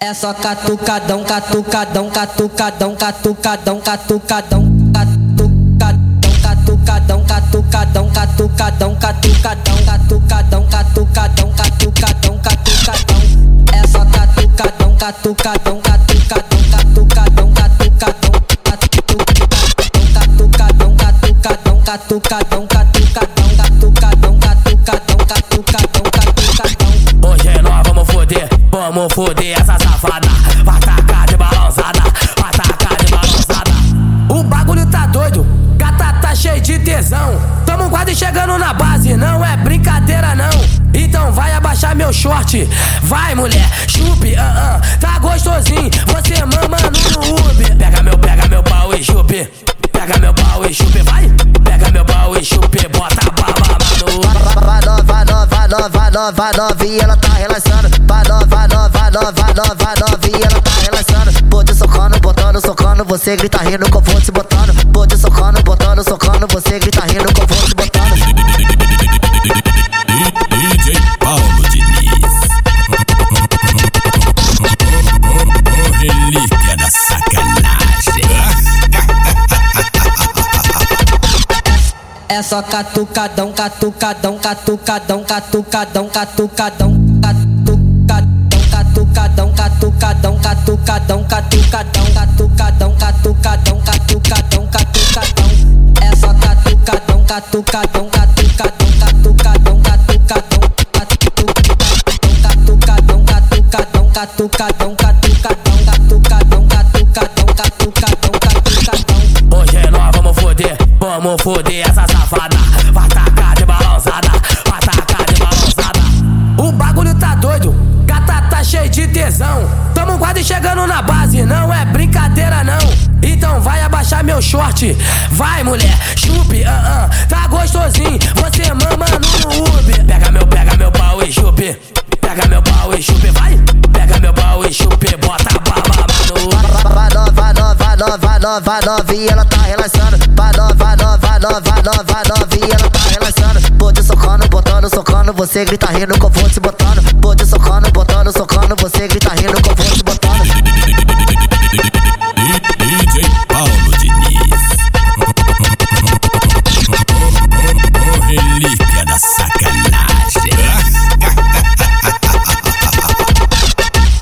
É só catucadão, catucadão, catucadão, catucadão, catucadão, catucadão, catucadão, catucadão, catucadão, catucadão, catucadão, catucadão, catucadão, catucadão. É só catucadão, catucadão, catucadão, catucadão, catucadão, catucadão, catucadão, catucadão, catucadão. Tesão. Tamo quase chegando na base, não é brincadeira não. Então vai abaixar meu short, vai mulher, chupe, ah, uh, uh, tá gostosinho. Você mama no Uber. Pega meu, pega meu pau e chupe. Pega meu pau e chupe, vai. Pega meu pau e chupe, bota a baba no. Nova, vai nova, nova, nova, novinha, ela tá relaxando. Vai nova, nova, nova, nova, novinha, ela tá relaxando. Pode socando, botando, socando, você grita rindo vou te botando. É só catucadão, catucadão, catucadão, catucadão, catucadão, catucadão, catucadão, catucadão, catucadão, catucadão, catucadão, catucadão, catucadão, catucadão. É só catucadão, catucadão, catucadão, catucadão, catucadão, catucadão, catucadão, catucadão, safada. Vai tacar de balançada, vai tacar de balançada. O bagulho tá doido, gata tá cheio de tesão. Tamo quase chegando na base, não é brincadeira não. Então vai abaixar meu short, vai mulher, chupe, ah, uh, uh, tá gostosinho. Nova, novinha, ela tá relaxando. Vai nova, nova, nova, nova, novinha, ela tá relaxando. Pode socando, botando, socando, você grita rindo com vou te botando.